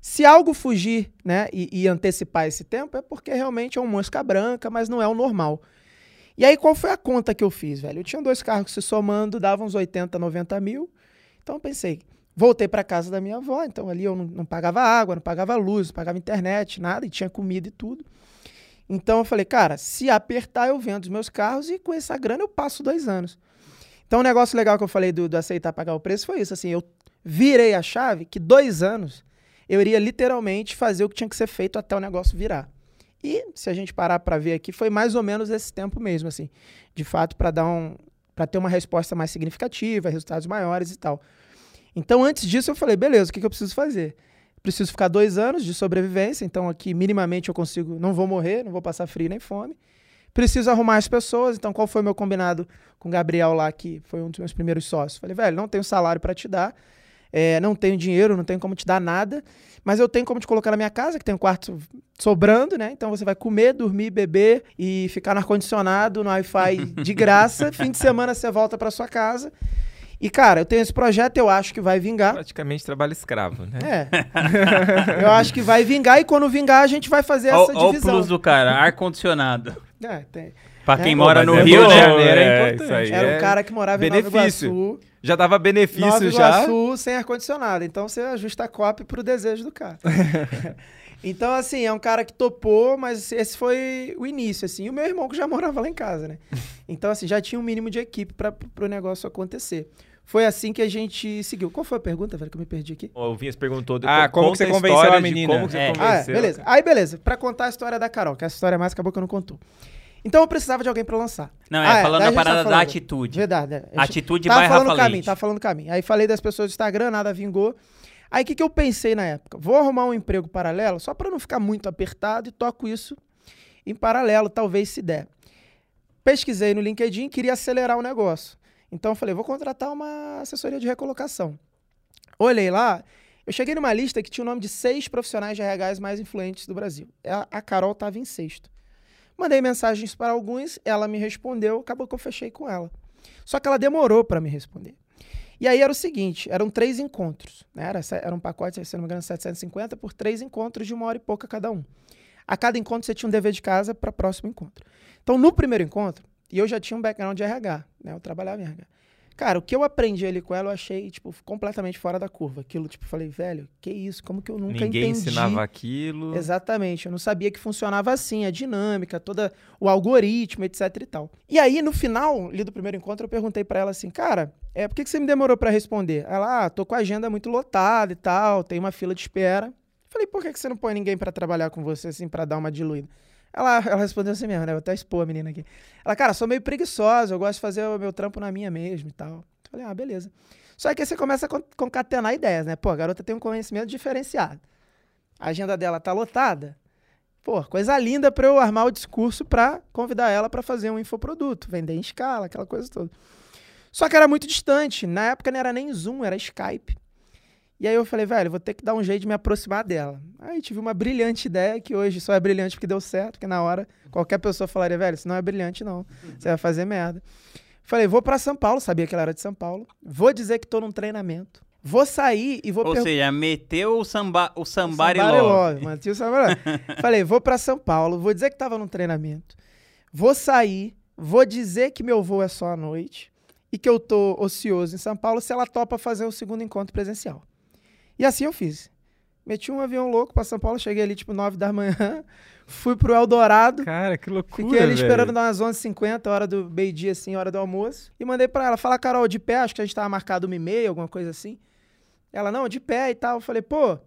Se algo fugir né, e, e, antecipar esse tempo, é porque realmente é um mosca branca, mas não é o normal. E aí, qual foi a conta que eu fiz, velho? Eu tinha dois carros se somando, davam uns 80, 90 mil. Então eu pensei, voltei para casa da minha avó, então ali eu não, não, pagava água, não pagava luz, não pagava internet, nada, e tinha comida e tudo. Então eu falei, cara, se apertar, eu vendo os meus carros e com essa grana eu passo dois anos. Então um negócio legal que eu falei do, do aceitar pagar o preço foi isso, assim, eu virei a chave que dois anos eu iria literalmente fazer o que tinha que ser feito até o negócio virar. E se a gente parar para ver aqui, foi mais ou menos esse tempo mesmo, assim, de fato, para dar um, para ter uma resposta mais significativa, resultados maiores e tal. Então, antes disso, eu falei, beleza, o que, que eu preciso fazer? Preciso ficar dois anos de sobrevivência, então aqui minimamente eu consigo, não vou morrer, não vou passar frio nem fome. Preciso arrumar as pessoas, então qual foi o meu combinado com o Gabriel lá, que foi um dos meus primeiros sócios? Falei, velho, não tenho salário para te dar, é, não tenho dinheiro, não tenho como te dar nada, mas eu tenho como te colocar na minha casa, que tem um quarto sobrando, né? Então você vai comer, dormir, beber e ficar no ar-condicionado, no Wi-Fi *laughs* de graça. Fim de semana você volta para sua casa. E, cara, eu tenho esse projeto, eu acho que vai vingar. Praticamente trabalho escravo, né? É. *laughs* eu acho que vai vingar e quando vingar a gente vai fazer essa divisão. Olha o plus do cara, ar-condicionado. É, tem. Pra quem é, mora no é Rio, né? É, é importante. Era um cara que morava benefício. em Nova Iguaçu. Já dava benefício Nova já. Iguaçu sem ar-condicionado. Então você ajusta a copy pro desejo do cara. *laughs* então, assim, é um cara que topou, mas esse foi o início, assim. E o meu irmão que já morava lá em casa, né? Então, assim, já tinha um mínimo de equipe para o negócio acontecer. Foi assim que a gente seguiu. Qual foi a pergunta, velho, que eu me perdi aqui? O Vinhas perguntou... De, ah, como, você convenceu a menina? Como você é. convenceu. Ah, beleza. Aí, beleza. Pra contar a história da Carol, que essa história mais acabou que eu não contou. Então eu precisava de alguém para lançar. Não, é, ah, falando é, da parada da atitude. Verdade. É. Atitude tava barra falando falante. caminho, tava falando caminho. Aí falei das pessoas do Instagram, nada vingou. Aí o que, que eu pensei na época? Vou arrumar um emprego paralelo, só para não ficar muito apertado e toco isso em paralelo, talvez se der. Pesquisei no LinkedIn, queria acelerar o negócio. Então eu falei, vou contratar uma assessoria de recolocação. Olhei lá, eu cheguei numa lista que tinha o nome de seis profissionais de RH mais influentes do Brasil. A Carol estava em sexto. Mandei mensagens para alguns, ela me respondeu, acabou que eu fechei com ela. Só que ela demorou para me responder. E aí era o seguinte, eram três encontros, né? era, era um pacote, se não me engano, 750 por três encontros de uma hora e pouca cada um. A cada encontro você tinha um dever de casa para o próximo encontro. Então, no primeiro encontro, e eu já tinha um background de RH, né? Eu trabalhava em RH. Cara, o que eu aprendi ali com ela, eu achei, tipo, completamente fora da curva. Aquilo, tipo, falei, velho, que isso? Como que eu nunca Ninguém entendi? Ninguém ensinava aquilo. Exatamente. Eu não sabia que funcionava assim, a dinâmica, toda o algoritmo, etc e tal. E aí, no final ali do primeiro encontro, eu perguntei para ela assim, cara, é, por que, que você me demorou para responder? Ela, ah, tô com a agenda muito lotada e tal, tem uma fila de espera. Falei, por que, que você não põe ninguém para trabalhar com você, assim, para dar uma diluída? Ela, ela respondeu assim mesmo, né? Vou até expor a menina aqui. Ela, cara, sou meio preguiçosa, eu gosto de fazer o meu trampo na minha mesmo e tal. Falei, ah, beleza. Só que aí você começa a concatenar ideias, né? Pô, a garota tem um conhecimento diferenciado. A agenda dela tá lotada. Pô, coisa linda para eu armar o discurso para convidar ela para fazer um infoproduto, vender em escala, aquela coisa toda. Só que era muito distante. Na época não era nem Zoom, era Skype. E aí eu falei, velho, vou ter que dar um jeito de me aproximar dela. Aí tive uma brilhante ideia, que hoje só é brilhante porque deu certo, porque na hora qualquer pessoa falaria, velho, isso não é brilhante não, você vai fazer merda. Falei, vou para São Paulo, sabia que ela era de São Paulo, vou dizer que tô num treinamento, vou sair e vou... Ou seja, meteu o, samba, o Sambari Love. Mantive o *laughs* Falei, vou para São Paulo, vou dizer que tava num treinamento, vou sair, vou dizer que meu voo é só à noite e que eu tô ocioso em São Paulo se ela topa fazer o segundo encontro presencial. E assim eu fiz. Meti um avião louco para São Paulo, cheguei ali tipo 9 da manhã, *laughs* Fui pro Eldorado. Cara, que loucura, Fiquei ali velho. esperando dar umas 11h50, hora do meio-dia, assim, hora do almoço. E mandei pra ela, fala, Carol, de pé, acho que a gente tava marcado uma e meia, alguma coisa assim. Ela, não, de pé e tal. Eu falei, pô,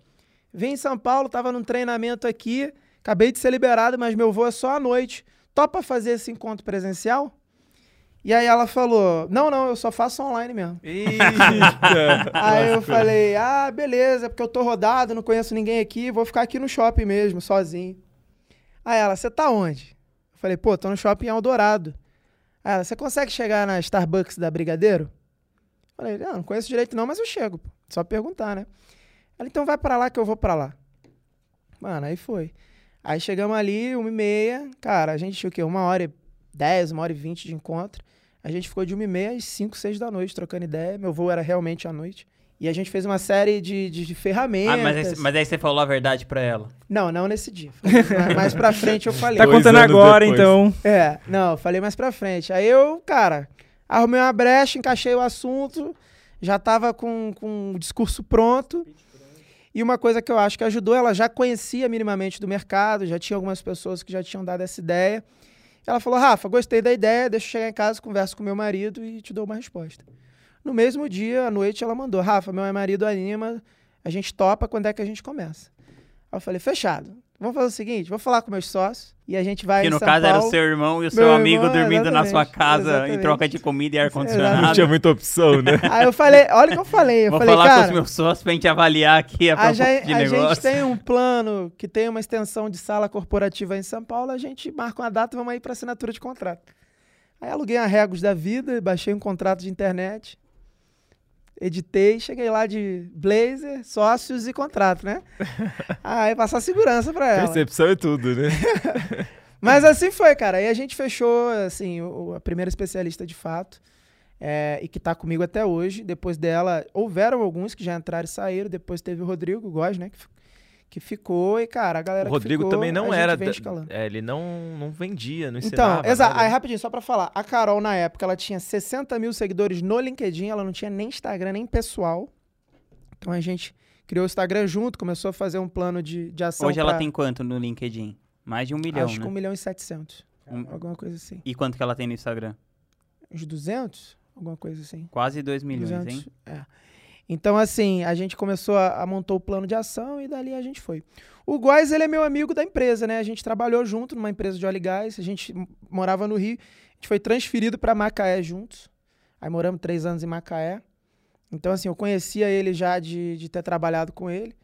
vim em São Paulo, tava num treinamento aqui, acabei de ser liberado, mas meu voo é só à noite. Topa fazer esse encontro presencial? E aí ela falou, não, não, eu só faço online mesmo. Eita. *laughs* Aí eu falei, ah, beleza, porque eu tô rodado, não conheço ninguém aqui, vou ficar aqui no shopping mesmo, sozinho. Aí ela, você tá onde? Eu falei, pô, tô no shopping Eldorado. Aí ela, você consegue chegar na Starbucks da Brigadeiro? Eu falei, não, não conheço direito não, mas eu chego, só perguntar, né? Ela, então vai pra lá que eu vou pra lá. Mano, aí foi. Aí chegamos ali, uma e meia, cara, a gente tinha o quê? Uma hora e dez, uma hora e vinte de encontro. A gente ficou de uma e meia às cinco, seis da noite trocando ideia. Meu voo era realmente à noite. E a gente fez uma série de, de, de ferramentas. Ah, mas, aí, mas aí você falou a verdade pra ela. Não, não nesse dia. Falei, mais pra *laughs* frente eu falei. Tá contando agora, depois. então. É, não, falei mais pra frente. Aí eu, cara, arrumei uma brecha, encaixei o assunto, já tava com, com o discurso pronto. E uma coisa que eu acho que ajudou, ela já conhecia minimamente do mercado, já tinha algumas pessoas que já tinham dado essa ideia. Ela falou: Rafa, gostei da ideia, deixa eu chegar em casa, converso com meu marido e te dou uma resposta. No mesmo dia, à noite, ela mandou: Rafa, meu marido anima, a gente topa, quando é que a gente começa? Eu falei: fechado. Vamos fazer o seguinte: vou falar com meus sócios e a gente vai. Que em no São caso era o Paulo. seu irmão e o Meu seu amigo irmão, dormindo na sua exatamente, casa em exatamente. troca de comida e Não ar-condicionado. tinha muita opção, né? *laughs* Aí eu falei, olha o que eu falei. Eu Vou falei, falar com cara, os meus sócios pra gente avaliar aqui a a, gente, de a negócio. gente tem um plano que tem uma extensão de sala corporativa em São Paulo, a gente marca uma data e vamos aí para assinatura de contrato. Aí aluguei a Regos da vida, baixei um contrato de internet, editei, cheguei lá de blazer, sócios e contrato, né? *laughs* Aí passar segurança para ela. Percepção é tudo, né? *laughs* Mas assim foi, cara. Aí a gente fechou, assim, o- a primeira especialista de fato. é, e que tá comigo até hoje. Depois dela, houveram alguns que já entraram e saíram. Depois teve o Rodrigo Góes, né? Que, que ficou. E, cara, a galera O Rodrigo que ficou, também não era. vem da- escalando. é, ele não, não vendia, não Então, exato. Aí, rapidinho, só pra falar. A Carol, na época, ela tinha 60 mil seguidores no LinkedIn. Ela não tinha nem Instagram, nem pessoal. Então a gente criou o Instagram junto, começou a fazer um plano de, de ação. Hoje ela pra- tem quanto no LinkedIn? Mais de um milhão, Acho que né? 1 milhão e 700. Um- Alguma coisa assim. E quanto que ela tem no Instagram? Uns 200? Alguma coisa assim. Quase 2 milhões, 200, hein? é. Então, assim, a gente começou a, a montar o plano de ação e dali a gente foi. O Góes, ele é meu amigo da empresa, né? A gente trabalhou junto numa empresa de óleo e gás, a gente morava no Rio, a gente foi transferido para Macaé juntos. Aí moramos três anos em Macaé. Então, assim, eu conhecia ele já de, de ter trabalhado com ele.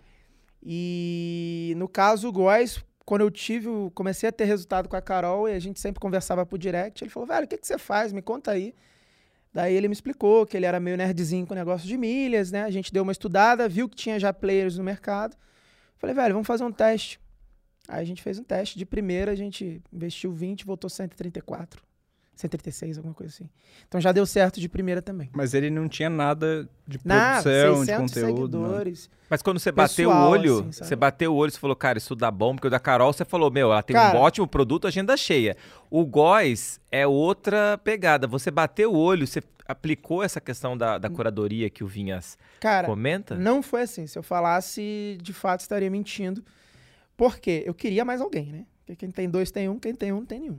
E no caso, o Góes, quando eu tive, comecei a ter resultado com a Carol e a gente sempre conversava por direct, ele falou, velho, o que, que você faz? Me conta aí. Daí ele me explicou que ele era meio nerdzinho com negócio de milhas, né? A gente deu uma estudada, viu que tinha já players no mercado. Falei, velho, vamos fazer um teste. Aí a gente fez um teste. De primeira, a gente investiu 20, voltou 134. 136, alguma coisa assim. Então já deu certo de primeira também. Mas ele não tinha nada de Nada, produção, de 600 conteúdo. seguidores. Mas quando você bateu Pessoal, o olho, assim, você bateu o olho, você falou, cara, isso dá bom, porque o da Carol você falou, meu, ela tem Cara- um ótimo produto, agenda cheia. O Góis é outra pegada. Você bateu o olho, você aplicou essa questão da, da curadoria que o Vinhas Cara, comenta? não foi assim. Se eu falasse, de fato estaria mentindo. Por quê? Eu queria mais alguém, né? Porque quem tem dois tem um, quem tem um não tem nenhum.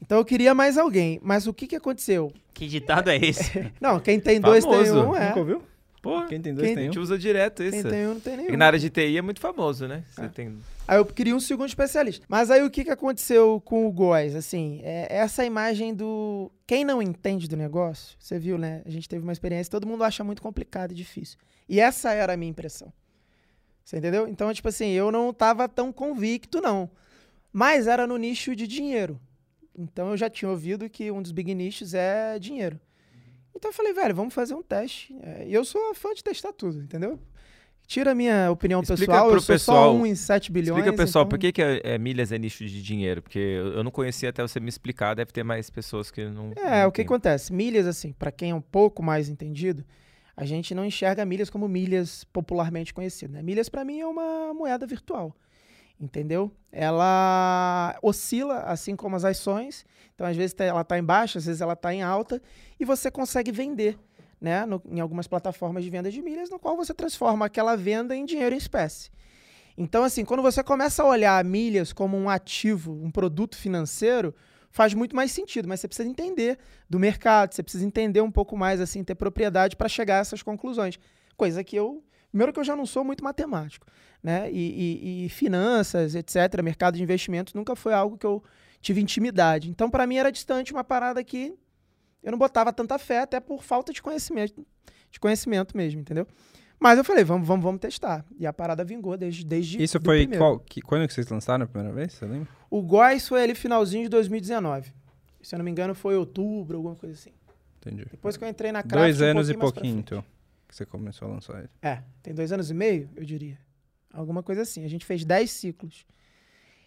Então eu queria mais alguém. Mas o que, que aconteceu? Que ditado é esse? *laughs* Não, quem tem dois tem Famoso. um, é. Nunca ouviu? Porra, Quem tem dois Quem a tem um. gente usa direto Quem isso. tem um não tem nenhum. E na área de TI é muito famoso, né? Você É. tem... Aí eu queria um segundo especialista. Mas aí o que, que aconteceu com o Góis? Assim, é essa imagem do. Quem não entende do negócio, você viu, né? A gente teve uma experiência, todo mundo acha muito complicado e difícil. E essa era a minha impressão. Você entendeu? Então, tipo assim, eu não tava tão convicto, não. Mas era no nicho de dinheiro. Então eu já tinha ouvido que um dos big nichos é dinheiro. Então eu falei, velho, vamos fazer um teste. É, E eu sou fã de testar tudo, entendeu? Tira a minha opinião Explica pessoal, eu sou pessoal- só um em 7 bilhões. Explica, pessoal, então- por que, que é, é milhas é nicho de dinheiro? Porque eu não conhecia até você me explicar, deve ter mais pessoas que não. É, não o que têm. acontece? Milhas, assim, pra quem é um pouco mais entendido, a gente não enxerga milhas como milhas popularmente conhecidas. Né? Milhas, pra mim, é uma moeda virtual. Entendeu? Ela oscila, assim como as ações. Então, às vezes, tá- ela está em baixa, às vezes ela está em alta, e você consegue vender né, no- em algumas plataformas de venda de milhas, no qual você transforma aquela venda em dinheiro em espécie. Então, assim, quando você começa a olhar milhas como um ativo, um produto financeiro, faz muito mais sentido, mas você precisa entender do mercado, você precisa entender um pouco mais, assim, ter propriedade para chegar a essas conclusões. Coisa que eu. Primeiro que eu já não sou muito matemático, né? E, e, e finanças, etc., mercado de investimentos, nunca foi algo que eu tive intimidade. Então, para mim, era distante uma parada que eu não botava tanta fé, até por falta de conhecimento, de conhecimento mesmo, entendeu? Mas eu falei, vamos, vamos, vamos testar. E a parada vingou desde desde Isso foi qual, que, quando que vocês lançaram a primeira vez, você lembra? O Góis foi ali finalzinho de 2019. Se eu não me engano, foi outubro, alguma coisa assim. Entendi. Depois que eu entrei na Craft, Dois anos um e pouquinho, então, que você começou a lançar ele. É, tem dois anos e meio, eu diria. Alguma coisa assim. A gente fez dez ciclos.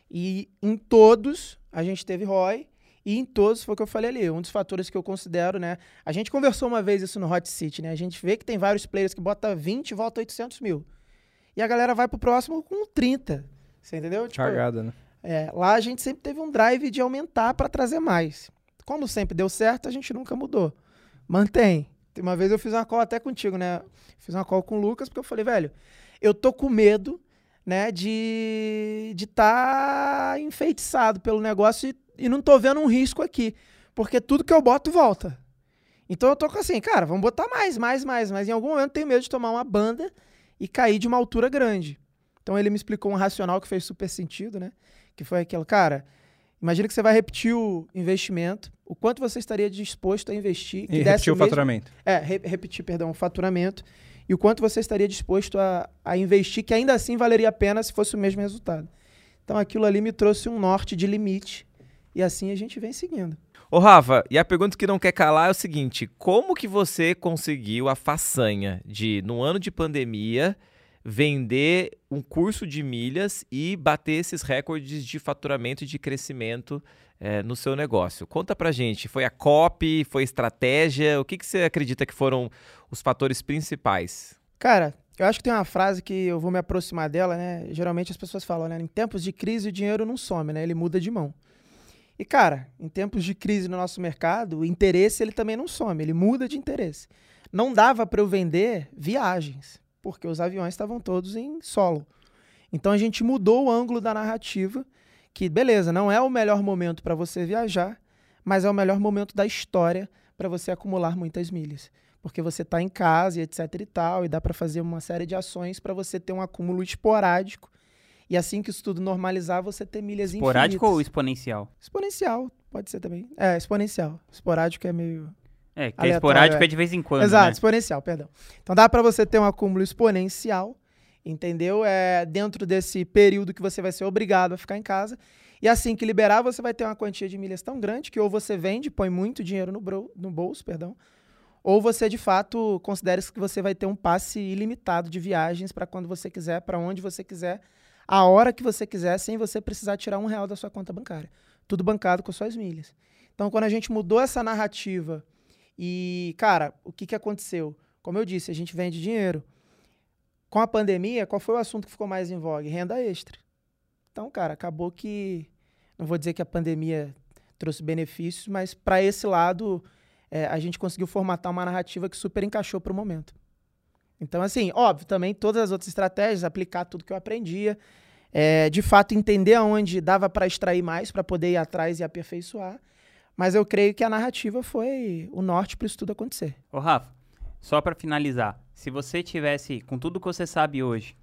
E em todos a gente teve ROI e em todos foi o que eu falei ali, um dos fatores que eu considero, né? A gente conversou uma vez isso no Hot City, né? A gente vê que tem vários players que bota 20 e volta 800 mil. E a galera vai pro próximo com 30. Você entendeu? Tipo, né? É, lá a gente sempre teve um drive de aumentar para trazer mais. Como sempre deu certo, a gente nunca mudou. Mantém. Uma vez eu fiz uma call até contigo, né? Fiz uma call com o Lucas, porque eu falei, velho, eu tô com medo, né, de de tá enfeitiçado pelo negócio e e não tô vendo um risco aqui. Porque tudo que eu boto volta. Então eu tô com assim, cara, vamos botar mais, mais, mais. Mas em algum momento tenho medo de tomar uma banda e cair de uma altura grande. Então ele me explicou um racional que fez super sentido, né? Que foi aquilo, cara, imagina que você vai repetir o investimento, o quanto você estaria disposto a investir. e repetir o mesmo, faturamento. É, re, repetir, perdão, o faturamento. E o quanto você estaria disposto a, a investir, que ainda assim valeria a pena se fosse o mesmo resultado. Então aquilo ali me trouxe um norte de limite e assim a gente vem seguindo. Ô Rafa, e a pergunta que não quer calar é o seguinte: como que você conseguiu a façanha de, no ano de pandemia, vender um curso de milhas e bater esses recordes de faturamento e de crescimento é, no seu negócio? Conta pra gente, foi a copy, foi estratégia? O que, que você acredita que foram os fatores principais? Cara, eu acho que tem uma frase que eu vou me aproximar dela, né? Geralmente as pessoas falam, né? Em tempos de crise o dinheiro não some, né? Ele muda de mão. E, cara, em tempos de crise no nosso mercado, o interesse ele também não some, ele muda de interesse. Não dava para eu vender viagens, porque os aviões estavam todos em solo. Então a gente mudou o ângulo da narrativa, que beleza, não é o melhor momento para você viajar, mas é o melhor momento da história para você acumular muitas milhas, porque você está em casa e etc e tal, e dá para fazer uma série de ações para você ter um acúmulo esporádico e assim que isso tudo normalizar, você ter milhas Esporádico infinitas. ou exponencial? Exponencial, pode ser também. É, exponencial. Esporádico é meio. É, que é esporádico é. é. de vez em quando. Exato, né? exponencial, perdão. Então dá para você ter um acúmulo exponencial, entendeu? É dentro desse período que você vai ser obrigado a ficar em casa. E assim que liberar, você vai ter uma quantia de milhas tão grande que ou você vende, põe muito dinheiro no, bro, no bolso, perdão, ou você de fato considera que você vai ter um passe ilimitado de viagens para quando você quiser, para onde você quiser a hora que você quiser, sem você precisar tirar um real da sua conta bancária. Tudo bancado com suas milhas. Então, quando a gente mudou essa narrativa e, cara, o que, que aconteceu? Como eu disse, a gente vende dinheiro. Com a pandemia, qual foi o assunto que ficou mais em voga? Renda extra. Então, cara, acabou que. Não vou dizer que a pandemia trouxe benefícios, mas para esse lado, é, a gente conseguiu formatar uma narrativa que super encaixou para o momento. Então, assim, óbvio, também todas as outras estratégias, aplicar tudo que eu aprendia, é, de fato entender aonde dava para extrair mais, para poder ir atrás e aperfeiçoar. Mas eu creio que a narrativa foi o norte para isso tudo acontecer. Ô, Rafa, só para finalizar, se você tivesse, com tudo que você sabe hoje,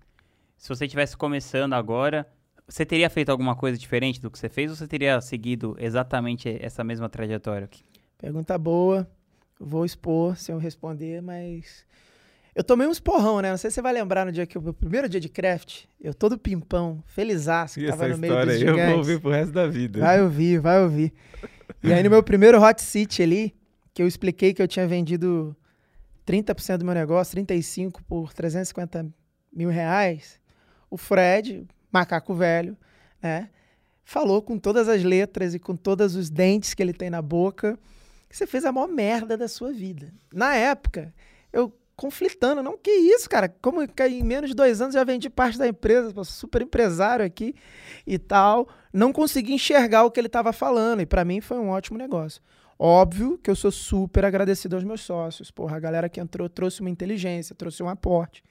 se você tivesse começando agora, você teria feito alguma coisa diferente do que você fez ou você teria seguido exatamente essa mesma trajetória? Pergunta boa. Vou expor se eu responder, mas eu tomei uns porrão, né? Não sei se você vai lembrar no dia que o primeiro dia de craft, eu todo pimpão, felizaço, que tava no meio dos aí gigantes. Eu vou ouvir pro resto da vida. Vai ouvir, vai ouvir. E aí no meu primeiro hot seat ali, que eu expliquei que eu tinha vendido 30% do meu negócio, 35 por 350 mil reais, o Fred, macaco velho, né? Falou com todas as letras e com todos os dentes que ele tem na boca que você fez a maior merda da sua vida. Na época, eu conflitando. Não, que isso, cara? Como que em menos de dois anos já vendi parte da empresa, super empresário aqui e tal. Não consegui enxergar o que ele estava falando. E para mim foi um ótimo negócio. Óbvio que eu sou super agradecido aos meus sócios. Porra, a galera que entrou trouxe uma inteligência, trouxe um aporte,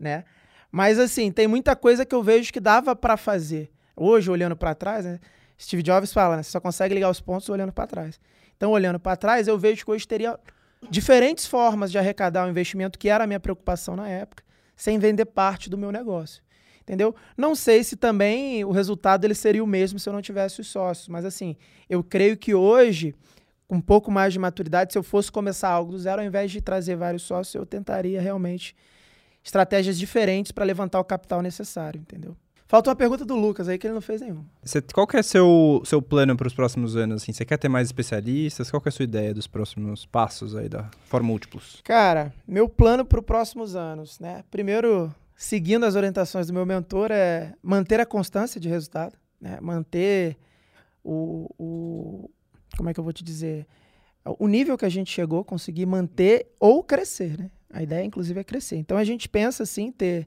né? Mas assim, tem muita coisa que eu vejo que dava para fazer. Hoje, olhando para trás, né? Steve Jobs fala, né? Você só consegue ligar os pontos olhando para trás. Então, olhando para trás, eu vejo que hoje teria diferentes formas de arrecadar o investimento, que era a minha preocupação na época, sem vender parte do meu negócio. Entendeu? Não sei se também o resultado ele seria o mesmo se eu não tivesse os sócios, mas assim, eu creio que hoje, com um pouco mais de maturidade, se eu fosse começar algo do zero, ao invés de trazer vários sócios, eu tentaria realmente estratégias diferentes para levantar o capital necessário, entendeu? Falta uma pergunta do Lucas aí que ele não fez nenhuma. Você, qual que é seu seu plano para os próximos anos? Assim, você quer ter mais especialistas? Qual que é a sua ideia dos próximos passos aí da Forma Múltiplos? Cara, meu plano para os próximos anos, né? Primeiro, seguindo as orientações do meu mentor, é manter a constância de resultado, né? Manter o, o como é que eu vou te dizer? O nível que a gente chegou, conseguir manter ou crescer, né? A ideia, inclusive, é crescer. Então a gente pensa assim ter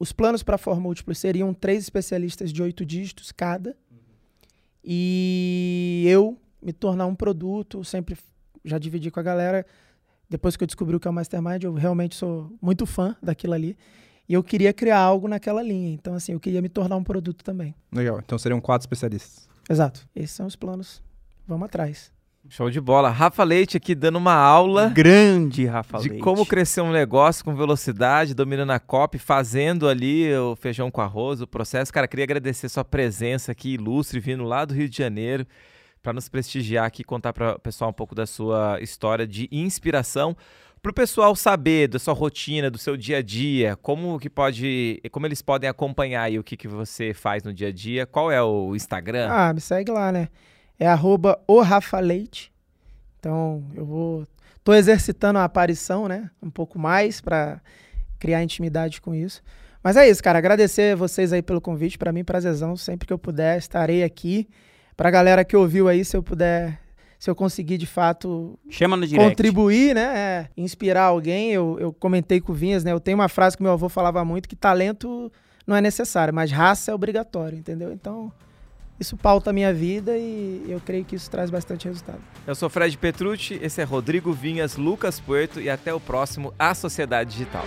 os planos para forma múltipla seriam três especialistas de oito dígitos cada. E eu me tornar um produto, sempre já dividi com a galera. Depois que eu descobri o que é o Mastermind, eu realmente sou muito fã daquilo ali. E eu queria criar algo naquela linha. Então, assim, eu queria me tornar um produto também. Legal. Então seriam quatro especialistas. Exato. Esses são os planos. Vamos atrás. Show de bola. Rafa Leite aqui dando uma aula. Grande Rafa de Leite. como crescer um negócio com velocidade, dominando a COP, fazendo ali o feijão com arroz, o processo. Cara, queria agradecer sua presença aqui ilustre, vindo lá do Rio de Janeiro, para nos prestigiar aqui, contar para o pessoal um pouco da sua história de inspiração. Para o pessoal saber da sua rotina, do seu dia a dia, como que pode, como eles podem acompanhar aí o que, que você faz no dia a dia, qual é o Instagram? Ah, me segue lá, né? É arroba o Rafa Leite. Então, eu vou. Tô exercitando a aparição, né? Um pouco mais para criar intimidade com isso. Mas é isso, cara. Agradecer vocês aí pelo convite. Para mim, prazerzão. Sempre que eu puder, estarei aqui. Pra galera que ouviu aí, se eu puder, se eu conseguir de fato Chama no direct. contribuir, né? É, inspirar alguém. Eu, eu comentei com o Vinhas, né? Eu tenho uma frase que meu avô falava muito: que talento não é necessário, mas raça é obrigatório, entendeu? Então isso pauta a minha vida e eu creio que isso traz bastante resultado. Eu sou Fred Petrucci, esse é Rodrigo Vinhas, Lucas Puerto e até o próximo A Sociedade Digital.